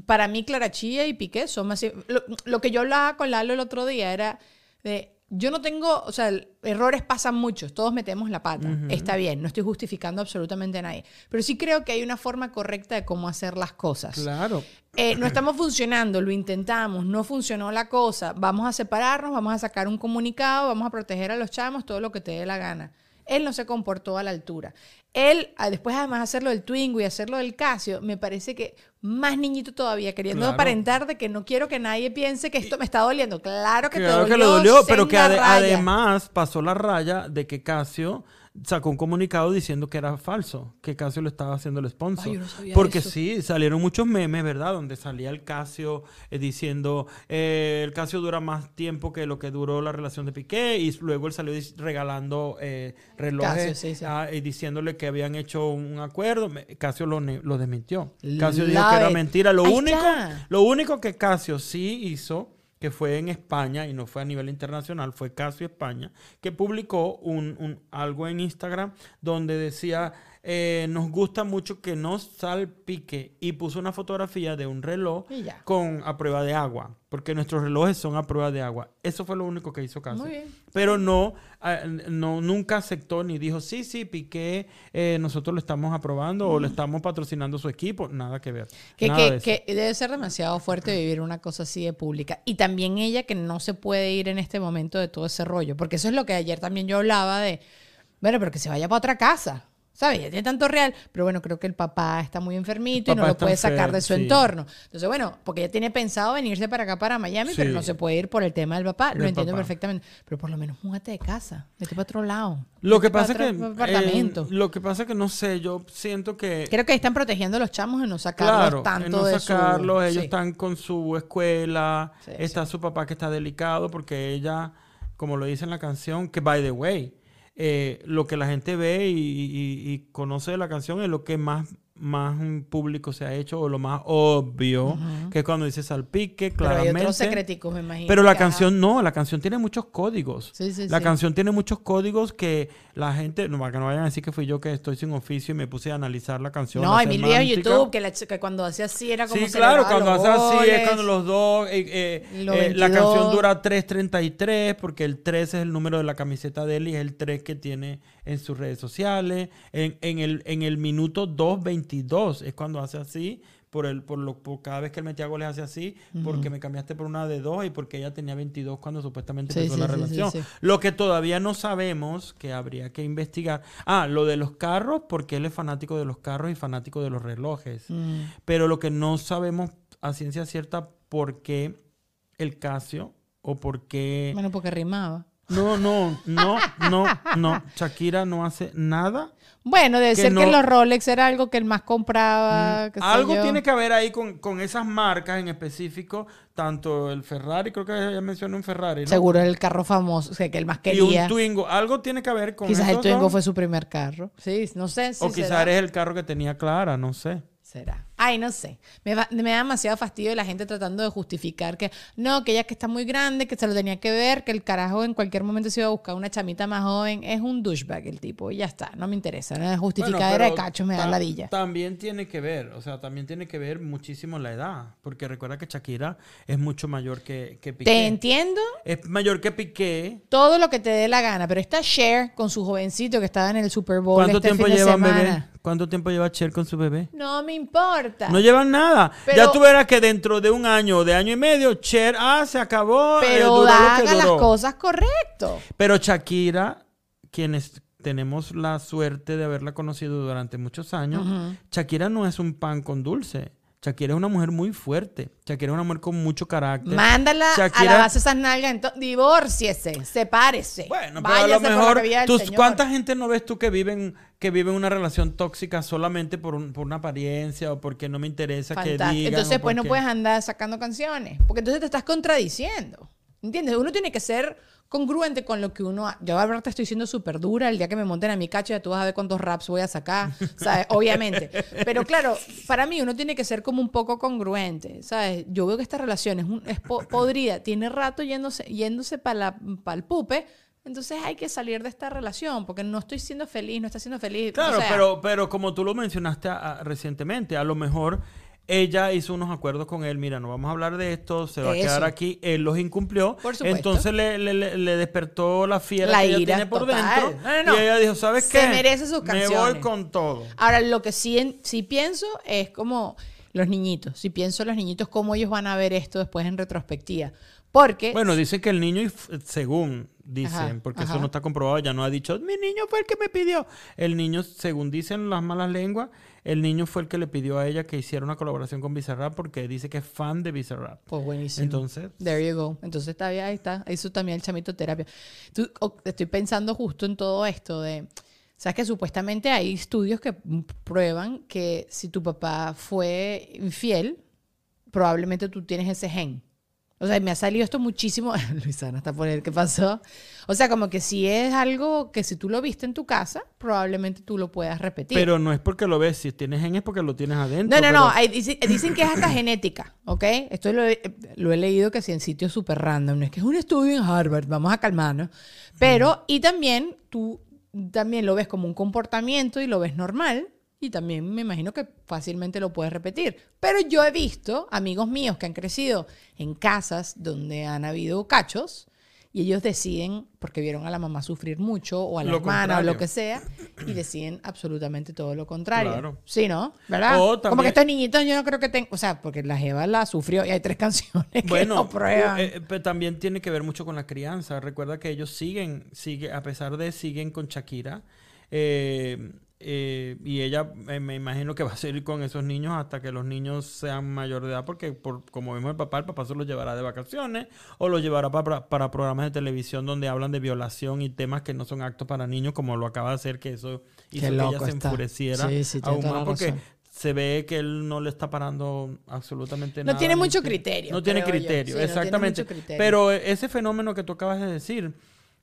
para mí, Clara Chía y Piqué son más. Lo, lo que yo hablaba con Lalo el otro día era de. Yo no tengo, o sea, errores pasan muchos, todos metemos la pata, está bien, no estoy justificando absolutamente a nadie, pero sí creo que hay una forma correcta de cómo hacer las cosas. Claro. Eh, no estamos funcionando, lo intentamos, no funcionó la cosa, vamos a separarnos, vamos a sacar un comunicado, vamos a proteger a los chamos, todo lo que te dé la gana. Él no se comportó a la altura. Él, después además de hacerlo del Twingo y hacerlo del Casio, me parece que más niñito todavía, queriendo Claro. aparentar de que no quiero que nadie piense que esto me está doliendo. Claro que Claro te que le dolió, dolió, pero que raya. además pasó la raya de que Casio sacó un comunicado diciendo que era falso, que Casio le estaba haciendo el sponsor. Ay, yo no sabía Porque eso. sí, salieron muchos memes, ¿verdad? Donde salía el Casio eh, diciendo, eh, el Casio dura más tiempo que lo que duró la relación de Piqué, y luego él salió regalando eh, relojes Casio, sí, sí. ah, y diciéndole que habían hecho un acuerdo. Casio lo, lo desmintió. Casio dijo que era mentira. Lo Ahí único, está. lo único que Casio sí hizo, que fue en España y no fue a nivel internacional, fue Casio España, que publicó un, un- algo en Instagram donde decía, eh, nos gusta mucho que no salpique y puso una fotografía de un reloj con a prueba de agua, porque nuestros relojes son a prueba de agua. Eso fue lo único que hizo. Muy bien. Pero no, ah, no, nunca aceptó ni dijo, sí, sí, Piqué, eh, nosotros lo estamos aprobando o le estamos patrocinando su equipo. Nada que ver. Que, Nada que- de eso. que debe ser demasiado fuerte vivir una cosa así de pública. Y también ella que no se puede ir en este momento de todo ese rollo. Porque eso es lo que ayer también yo hablaba de, bueno, pero que se vaya para otra casa. ¿Sabes? Ella tiene tanto real, pero bueno, creo que el papá está muy enfermito y no lo puede sacar de su sí. entorno. Entonces, bueno, porque ella tiene pensado venirse para acá, para Miami, pero no se puede ir por el tema del papá. Lo entiendo papá. perfectamente. Pero por lo menos múdate de casa, vete para otro lado. Lo que pasa es que. eh, lo que pasa es que no sé, yo siento que. Creo que ahí están protegiendo a los chamos de no sacarlos Claro, tanto en no de su- sacarlos, ellos Sí. están con su escuela, está su papá que está delicado porque ella, como lo dice en la canción, que by the way, eh, lo que la gente ve y, y- y conoce de la canción es lo que más, más público se ha hecho o lo más obvio, que es cuando dice salpique, Pero hay claramente. otros secreticos, me imagino. Pero la canción no, la canción tiene muchos códigos. Sí, sí, la sí. canción tiene muchos códigos que la gente, no, que no vayan a decir que fui yo que estoy sin oficio y me puse a analizar la canción. No, hay mil videos en. YouTube que, la que cuando hacía así era como Sí, claro, cuando hace así es cuando los dos. eh, eh, Los eh, la 22. canción dura 3.33 porque el 3 es el número de la camiseta de él y es el 3 que tiene en sus redes sociales. En, en el, en el minuto 2.22 es cuando hace así. Por, el, por, lo, por cada vez que él metía goles hace así, porque me cambiaste por una de dos y porque ella tenía 22 cuando supuestamente Sí, empezó sí, la sí, relación. Lo que todavía no sabemos, que habría que investigar. Ah, lo de los carros, porque él es fanático de los carros y fanático de los relojes. Mm. Pero lo que no sabemos a ciencia cierta por qué el Casio o por qué... Bueno, porque rimaba. No, no, no, no, no. Shakira no hace nada. Bueno, debe Que ser que los Rolex era algo que él más compraba. sé Algo tiene que haber ahí con, con esas marcas en específico, tanto el Ferrari, creo que ya mencioné un Ferrari, ¿no? Seguro el carro famoso, o sea, que él más Y quería. un Twingo. Algo tiene que ver con Quizás el Twingo dos. fue su primer carro. Sí, no sé si O quizás eres el carro que tenía Clara, no sé. Será. Ay, no sé. Me, va- me da demasiado fastidio la gente tratando de justificar que no, que ella que está muy grande, que se lo tenía que ver, que el carajo en cualquier momento se iba a buscar una chamita más joven. Es un douchebag el tipo y ya está. No me interesa. No es justificadera de Bueno, cachos, me da ladilla. También tiene que ver, o sea, también tiene que ver muchísimo la edad. Porque recuerda que Shakira es mucho mayor que, que Piqué. Te entiendo Es mayor que Piqué. todo lo que te dé la gana, pero está Cher con su jovencito que estaba en el Super Bowl ¿Cuánto este tiempo fin de llevan semana. bebé? ¿Cuánto tiempo lleva Cher con su bebé? No me importa. No llevan nada. Pero- ya tú verás que dentro de un año o de año y medio, Cher, ah, se acabó. eh, pero duró lo que haga las cosas correcto. Pero Shakira, quienes tenemos la suerte de haberla conocido durante muchos años, Shakira no es un pan con dulce. Shakira es una mujer muy fuerte. Shakira es una mujer con mucho carácter. Mándala a la base esas nalgas, divórciese, sepárese. Bueno, pero a lo mejor, tú-. ¿cuánta gente no ves tú que viven que viven una relación tóxica solamente por, un- por una apariencia o porque no me interesa que digan? Entonces, pues no puedes andar sacando canciones, porque entonces te estás contradiciendo. ¿Entiendes? Uno tiene que ser congruente con lo que uno... ha- Yo ahora te estoy siendo súper dura. El día que me monten a mi cacho ya tú vas a ver cuántos raps voy a sacar, [LAUGHS] ¿sabes? Obviamente. Pero claro, para mí uno tiene que ser como un poco congruente, ¿sabes? Yo veo que esta relación es, un- es po- podrida, tiene rato yéndose, yéndose para el pupe, entonces hay que salir de esta relación, porque no estoy siendo feliz, no está siendo feliz. o Claro, sea, pero, pero como tú lo mencionaste a- a- recientemente, a lo mejor ella hizo unos acuerdos con él, mira, no vamos a hablar de esto, se va a quedar aquí, él los incumplió, Por supuesto. entonces le, le- le- despertó la fiera La que ella tiene por total. dentro No, no, no. y ella dijo, ¿sabes Se qué? merece sus Me voy canciones. con todo. Ahora, lo que sí, en- sí pienso es como los niñitos. Si pienso en los niñitos, cómo ellos van a ver esto después en retrospectiva. Porque. Bueno, dicen que el niño, según dicen, Ajá, porque ajá. eso no está comprobado, ya no ha dicho, mi niño fue el que me pidió. El niño, según dicen las malas lenguas, el niño fue el que le pidió a ella que hiciera una colaboración con Bizarrap porque dice que es fan de Bizarrap. Pues buenísimo. Entonces, There you go. Entonces está bien, ahí está. Hizo también el chamito terapia. Tú- o- estoy pensando justo en todo esto de. Sabes que supuestamente hay estudios que prueban que si tu papá fue infiel, probablemente tú tienes ese gen. O sea, me ha salido esto muchísimo. [LAUGHS] Luisana está por el ¿qué pasó? O sea, como que si es algo que si tú lo viste en tu casa, probablemente tú lo puedas repetir. pero no es porque lo ves, si tienes gen es porque lo tienes adentro. No, no, no. pero- hay- dice- dicen que es hasta genética, ¿ok? Esto lo he, lo he leído que sí en sitios súper random. No es que es un estudio en Harvard, vamos a calmarnos. Pero, y también tú también lo ves como un comportamiento y lo ves normal. Y también me imagino que fácilmente lo puedes repetir. Pero yo he visto amigos míos que han crecido en casas donde han habido cachos y ellos deciden, porque vieron a la mamá sufrir mucho o a la Lo hermana o lo que sea, y deciden absolutamente todo lo contrario. Claro. Sí, ¿no? ¿Verdad? O Como que estos niñitos yo no creo que tengan, o sea, porque la Jeva la sufrió y hay tres [LAUGHS] canciones que Bueno, no prueban. eh, pero también tiene que ver mucho con la crianza. Recuerda que ellos siguen, sigue, a pesar de siguen con Shakira, eh, eh, y ella eh, me imagino que va a seguir con esos niños hasta que los niños sean mayor de edad, porque por, como vemos el papá, el papá se los llevará de vacaciones o los llevará para, para programas de televisión donde hablan de violación y temas que no son actos para niños, como lo acaba de hacer, que eso hizo que ella se enfureciera Sí, sí, tiene aún más porque se ve que él no le está parando absolutamente nada. No tiene mucho criterio, No tiene criterio, Sí, no tiene exactamente. criterio. Pero ese fenómeno que tú acabas de decir,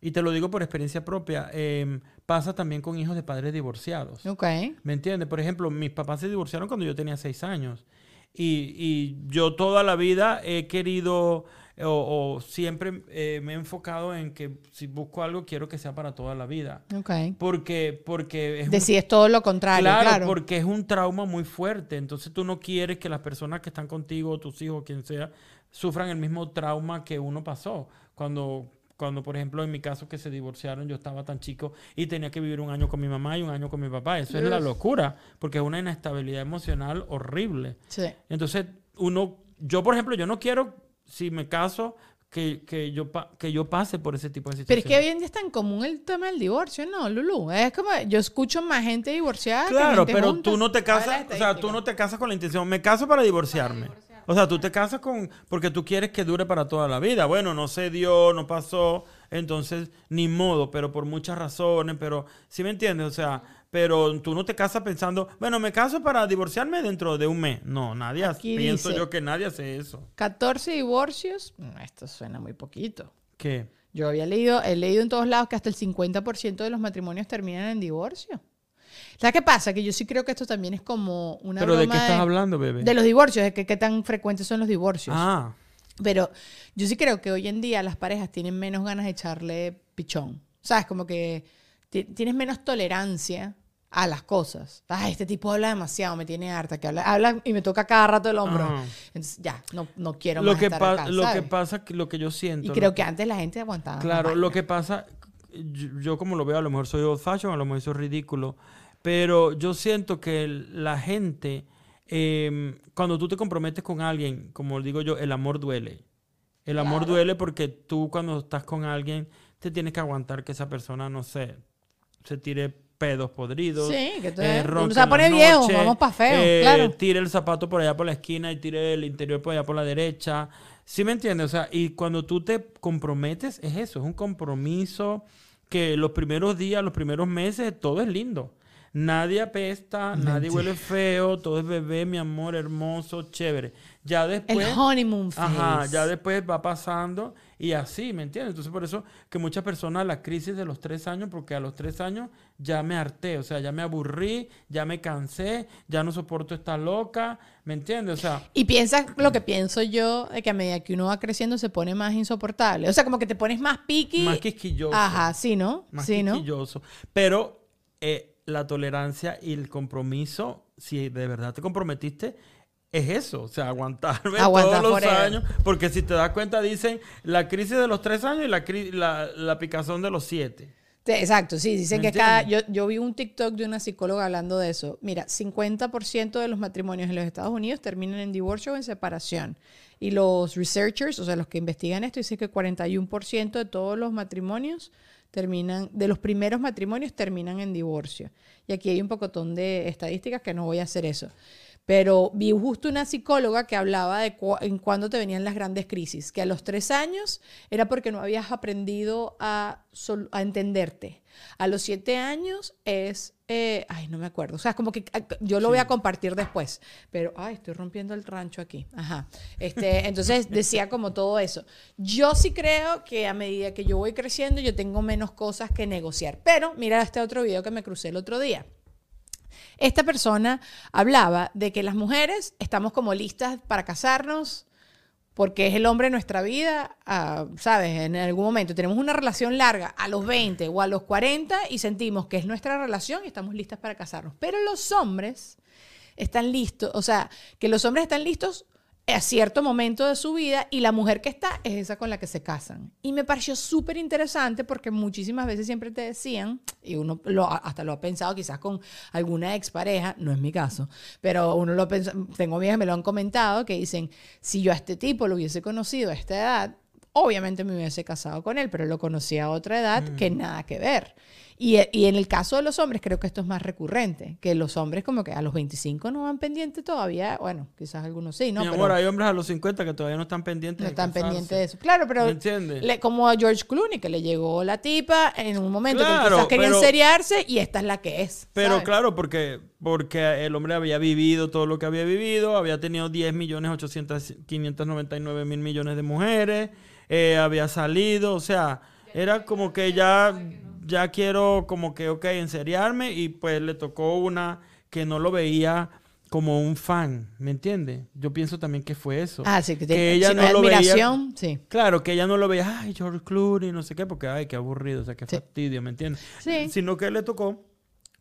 y te lo digo por experiencia propia, eh, pasa también con hijos de padres divorciados. Ok. ¿Me entiendes? Por ejemplo, mis papás se divorciaron cuando yo tenía seis años. Y, y yo toda la vida he querido o, o siempre eh, me he enfocado en que si busco algo quiero que sea para toda la vida. Ok. Porque, porque es un- todo lo contrario, claro, claro. porque es un trauma muy fuerte. Entonces tú no quieres que las personas que están contigo, tus hijos, quien sea, sufran el mismo trauma que uno pasó. Cuando, cuando, por ejemplo, en mi caso que se divorciaron, yo estaba tan chico y tenía que vivir un año con mi mamá y un año con mi papá. Eso es la locura, porque es una inestabilidad emocional horrible. Sí. Entonces, uno, yo por ejemplo, yo no quiero, si me caso, que, que, yo, pa- que yo pase por ese tipo de Pero situaciones. es que hoy en día es tan común el tema del divorcio, ¿no, Lulu? Es como, yo escucho más gente divorciada que Claro, gente pero junta. tú no te casas, o sea, tú no te casas con la intención, me caso para divorciarme. O sea, tú te casas con porque tú quieres que dure para toda la vida. Bueno, no se dio, no pasó, entonces ni modo, pero por muchas razones, pero ¿sí me entiendes? O sea, pero tú no te casas pensando, bueno, me caso para divorciarme dentro de un mes. No, nadie hace- Aquí pienso dice- yo que nadie hace eso. 14 divorcios, mm, esto suena muy poquito. ¿Qué? Yo había leído, he leído en todos lados que hasta el 50% de los matrimonios terminan en divorcio. ¿Sabes qué pasa? Que yo sí creo que esto también es como una ¿Pero de qué estás hablando, bebé? De los divorcios, de que qué tan frecuentes son los divorcios. Ah, Pero yo sí creo que hoy en día las parejas tienen menos ganas de echarle pichón. ¿Sabes? Como que ti- tienes menos tolerancia a las cosas. Ay, este tipo habla demasiado, me tiene harta, que habla, habla y me toca cada rato el hombro. Ajá. Entonces, ya, no, no quiero lo más que, estar acá, lo que pasa, lo que yo siento. Y creo que antes la gente aguantaba. Claro, lo que pasa, yo, yo como lo veo, a lo mejor soy old fashion, a lo mejor soy ridículo, pero yo siento que la gente, eh, cuando tú te comprometes con alguien, como digo yo, el amor duele. El amor duele porque tú cuando estás con alguien te tienes que aguantar que esa persona, no sé, se tire pedos podridos. Sí, que tú- eh, uno se la viejo, vamos pa' feo, eh, claro. Tire el zapato por allá por la esquina y tire el interior por allá por la derecha. ¿Sí me entiendes? O sea, y cuando tú te comprometes, es eso, es un compromiso que los primeros días, los primeros meses, todo es lindo. Nadie apesta, nadie huele feo, todo es bebé, mi amor, hermoso, chévere. Ya El después... honeymoon phase. Ajá, ya después va pasando y así, ¿me entiendes? Entonces por eso que muchas personas la crisis de los tres años, porque a los tres años ya me harté, o sea, ya me aburrí, ya me cansé, ya no soporto esta loca, ¿me entiendes? O sea, Y piensas lo que pienso yo, de que a medida que uno va creciendo se pone más insoportable. O sea, como que te pones más piqui. más quisquilloso. Ajá, sí, ¿no? Más sí, ¿no? quisquilloso. Pero eh, la tolerancia y el compromiso, si de verdad te comprometiste, es eso, o sea, aguantarme [LAUGHS] Aguantar todos los años, porque si te das cuenta dicen la crisis de los tres años y la, la, la picazón de los siete. Exacto, sí, dicen ¿Me que cada... Yo, yo vi un TikTok de una psicóloga hablando de eso. Mira, 50% de los matrimonios en los Estados Unidos terminan en divorcio o en separación. Y los researchers, o sea, los que investigan esto, dicen que 41% de todos los matrimonios terminan, de los primeros matrimonios terminan en divorcio. Y aquí hay un pocotón de estadísticas que no voy a hacer eso. Pero vi justo una psicóloga que hablaba de cu- en cuándo te venían las grandes crisis, que a los tres años era porque no habías aprendido a, a entenderte. A los siete años es, eh, ay, no me acuerdo, o sea, es como que ah, yo lo voy a compartir después, pero, ay, estoy rompiendo el rancho aquí, ajá. Este, entonces [LAUGHS] decía como todo eso. Yo sí creo que a medida que yo voy creciendo, yo tengo menos cosas que negociar, pero mira este otro video que me crucé el otro día. Esta persona hablaba de que las mujeres estamos como listas para casarnos porque es el hombre nuestra vida, ah, ¿sabes? En algún momento tenemos una relación larga a los 20 o a los 40 y sentimos que es nuestra relación y estamos listas para casarnos. Pero los hombres están listos, o sea, que los hombres están listos a cierto momento de su vida y la mujer que está es esa con la que se casan. Y me pareció súper interesante porque muchísimas veces siempre te decían, y uno lo- hasta lo ha pensado quizás con alguna expareja, no es mi caso, pero uno lo pensa, tengo amigas que me lo han comentado, que dicen, si yo a este tipo lo hubiese conocido a esta edad, obviamente me hubiese casado con él, pero lo conocí a otra edad que nada que ver. Y, y en el caso de los hombres, creo que esto es más recurrente, que los hombres como que a los 25 no van pendientes todavía, bueno, quizás algunos sí, ¿no? Mi Pero amor, hay hombres a los 50 que todavía no están pendientes no de están casarse. pendientes de eso. Claro, pero le- como a George Clooney, que le llegó la tipa en un momento Claro, que quizás querían pero- seriarse y esta es la que es. Pero ¿sabes? claro, porque, porque el hombre había vivido todo lo que había vivido, había tenido 10 millones 800, 599 mil millones de mujeres, eh, había salido, o sea, era como que ya, ya quiero como que, ok, enseriarme y pues le tocó una que no lo veía como un fan, ¿me entiendes? Yo pienso también que fue eso. Ah, sí, que, ella si no, lo veía admiración, sí. Claro, que ella no lo veía, ay, George Clooney, no sé qué, porque, ay, qué aburrido, o sea, qué Sí. fastidio, ¿me entiendes? Sí. Sino que le tocó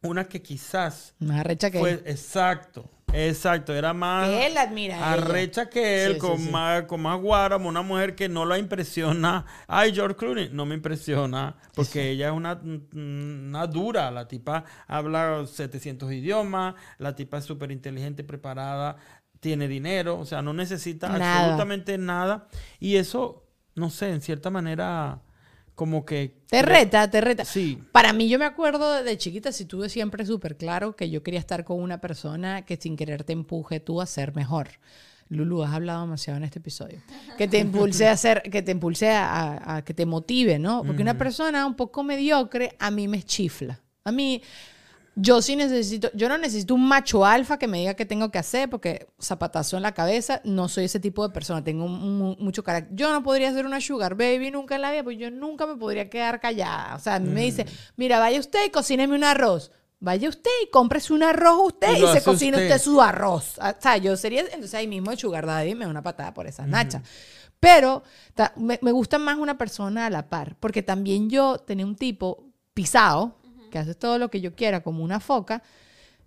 una que quizás Más arrecha que fue, exacto, exacto, era más Que él admira arrecha que él, Sí, con, sí. Más, con más guáramo, una mujer que no la impresiona. Ay, George Clooney, no me impresiona, porque ella es una, una dura, la tipa habla 700 idiomas, la tipa es súper inteligente, preparada, tiene dinero, o sea, no necesita Nada. absolutamente nada. Y eso, no sé, en cierta manera, como que... Te reta, te reta. Sí. Para mí, yo me acuerdo de chiquita, si tuve siempre súper claro que yo quería estar con una persona que sin querer te empuje tú a ser mejor. Lulu, has hablado demasiado en este episodio. Que te impulse a hacer, que te impulse a, a- a que te motive, ¿no? Porque una persona un poco mediocre a mí me chifla. A mí, yo sí necesito, yo no necesito un macho alfa que me diga qué tengo que hacer, porque zapatazo en la cabeza, no soy ese tipo de persona, tengo mu- mucho carácter. Yo no podría ser una sugar baby nunca en la vida, pues yo nunca me podría quedar callada. O sea, a mí me dice, mira, vaya usted y cocíneme un arroz. Vaya usted y cómprese un arroz usted Y se cocina usted. usted su arroz. O sea, yo sería, entonces ahí mismo el sugar daddy me da una patada por esas nachas. Pero ta- me, me gusta más una persona a la par, porque también yo tenía un tipo pisado, que hace todo lo que yo quiera como una foca,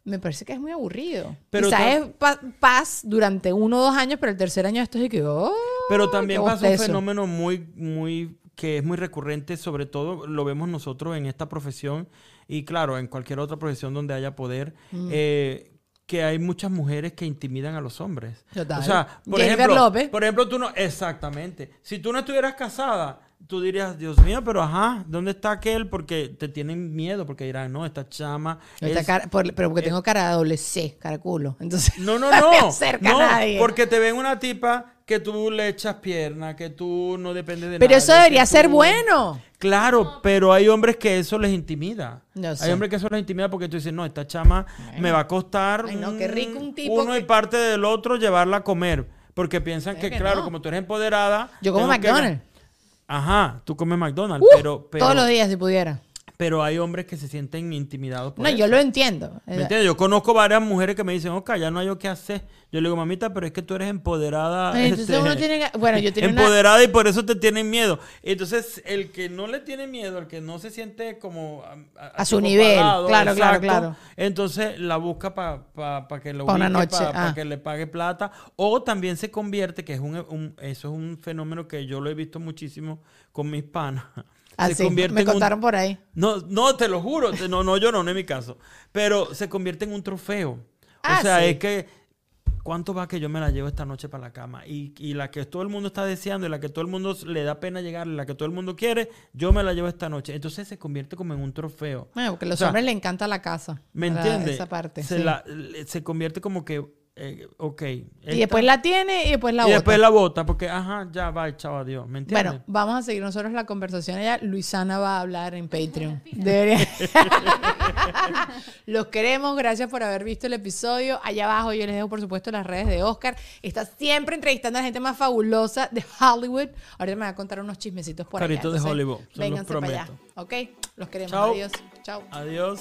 me parece que es muy aburrido. Pero Quizás es pa- paz durante uno o dos años, pero el tercer año esto es de que, oh, Pero también pasa un fenómeno muy, muy, que es muy recurrente, sobre todo lo vemos nosotros en esta profesión y claro, en cualquier otra profesión donde haya poder, Mm. eh, que hay muchas mujeres que intimidan a los hombres. Total. O sea, por Jennifer ejemplo, López. por ejemplo, tú no, exactamente. Si tú no estuvieras casada, tú dirías, Dios mío, pero ajá, ¿dónde está aquel? Porque te tienen miedo, porque dirán, no, esta chama. Esta es- cara- por- pero porque tengo cara de doble C, cara culo. Entonces, No, no, [LAUGHS] no no. no, nadie. porque te ven una tipa que tú le echas pierna, que tú no dependes de Pero nadie, eso debería ser bueno. Claro, pero hay hombres que eso les intimida. No sé. Hay hombres que eso les intimida porque tú dices, no, esta chama me va a costar Ay, no, qué rico un tipo uno y que- parte del otro llevarla a comer. Porque piensan que, que claro, no. como tú eres empoderada... Yo como que- McDonald's. Ajá, tú comes McDonald's, Uh, pero, pero, todos los días si pudiera. Pero hay hombres que se sienten intimidados por No, eso. yo lo entiendo. ¿Me entiendes? Yo conozco varias mujeres que me dicen, Oscar, ya no hay yo qué hacer. Yo le digo, mamita, pero es que tú eres empoderada. Ay, entonces este, uno tiene que- bueno, yo una- Empoderada y por eso te tienen miedo. Entonces, el que no le tiene miedo, el que no se siente como... A, A su nivel. Claro, claro, claro. Entonces, la busca para que lo Pa' una ubique, noche, para ah. que le pague plata. O también se convierte, que es un, un- eso es un fenómeno que yo lo he visto muchísimo con mis panas. Así, se convierte Ah, me en un- contaron por ahí. no, no, te lo juro. te- No, no, yo no, no es mi caso. Pero se convierte en un trofeo. Ah, o sea, sí. es que, ¿cuánto va que yo me la llevo esta noche para la cama? Y, y la que todo el mundo está deseando y la que todo el mundo le da pena llegar, la que todo el mundo quiere, yo me la llevo esta noche. Entonces se convierte como en un trofeo. Bueno, porque a los O sea, hombres les encanta la casa. ¿Me entiendes? Esa parte. Se, sí. la- le- se convierte como que, eh, ok. y después la tiene y después la y bota. después la bota, porque, ajá, ya va, chao, adiós. ¿Me entiendes? Bueno, vamos a seguir nosotros la conversación allá. Luisana va a hablar en Patreon. [LAUGHS] Debería. [LAUGHS] Los queremos. Gracias por haber visto el episodio. Allá abajo yo les dejo, por supuesto, las redes de Oscar. Está siempre entrevistando a la gente más fabulosa de Hollywood. Ahorita me va a contar unos chismecitos por Caritos allá. de Hollywood, se los Vénganse para allá. prometo. ¿Ok? Los queremos. Chao. Adiós. Chao. Adiós.